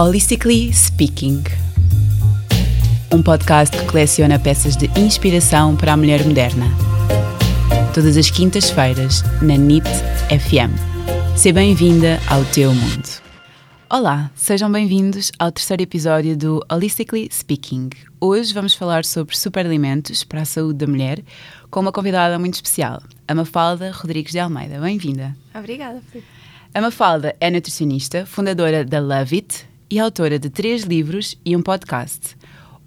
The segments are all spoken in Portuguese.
Holistically Speaking um podcast que coleciona peças de inspiração para a mulher moderna. Todas as quintas-feiras, na NIT FM. Seja bem-vinda ao teu mundo. Olá, sejam bem-vindos ao terceiro episódio do Holistically Speaking. Hoje vamos falar sobre superalimentos para a saúde da mulher com uma convidada muito especial, a Mafalda Rodrigues de Almeida. Bem-vinda. Obrigada, Filipe. A Mafalda é nutricionista, fundadora da Love It e autora de três livros e um podcast.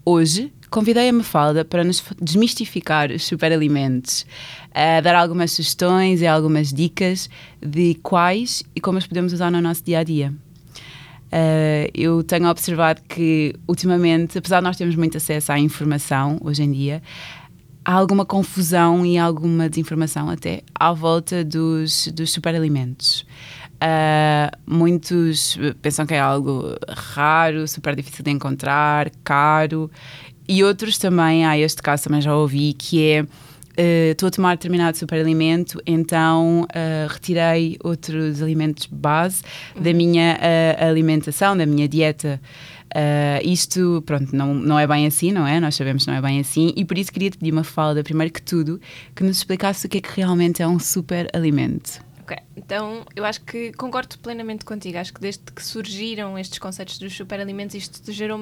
Hoje convidei a Mafalda para nos desmistificar os superalimentos, a dar algumas sugestões e algumas dicas de quais e como os podemos usar no nosso dia a dia. Uh, eu tenho observado que, ultimamente, apesar de nós termos muito acesso à informação hoje em dia, há alguma confusão e alguma desinformação até à volta dos, dos superalimentos. Uh, muitos pensam que é algo raro, super difícil de encontrar, caro, e outros também, há este caso também já ouvi, que é uh, estou a tomar determinado superalimento, então uh, retirei outros alimentos base uhum. da minha alimentação, da minha dieta. Uh, isto, pronto, não, não é bem assim, não é? Nós sabemos que não é bem assim e por isso queria te pedir uma falda, primeiro que tudo, que nos explicasse o que é que realmente é um super alimento. Então eu acho que concordo plenamente contigo. Acho que desde que surgiram estes conceitos dos superalimentos, isto gerou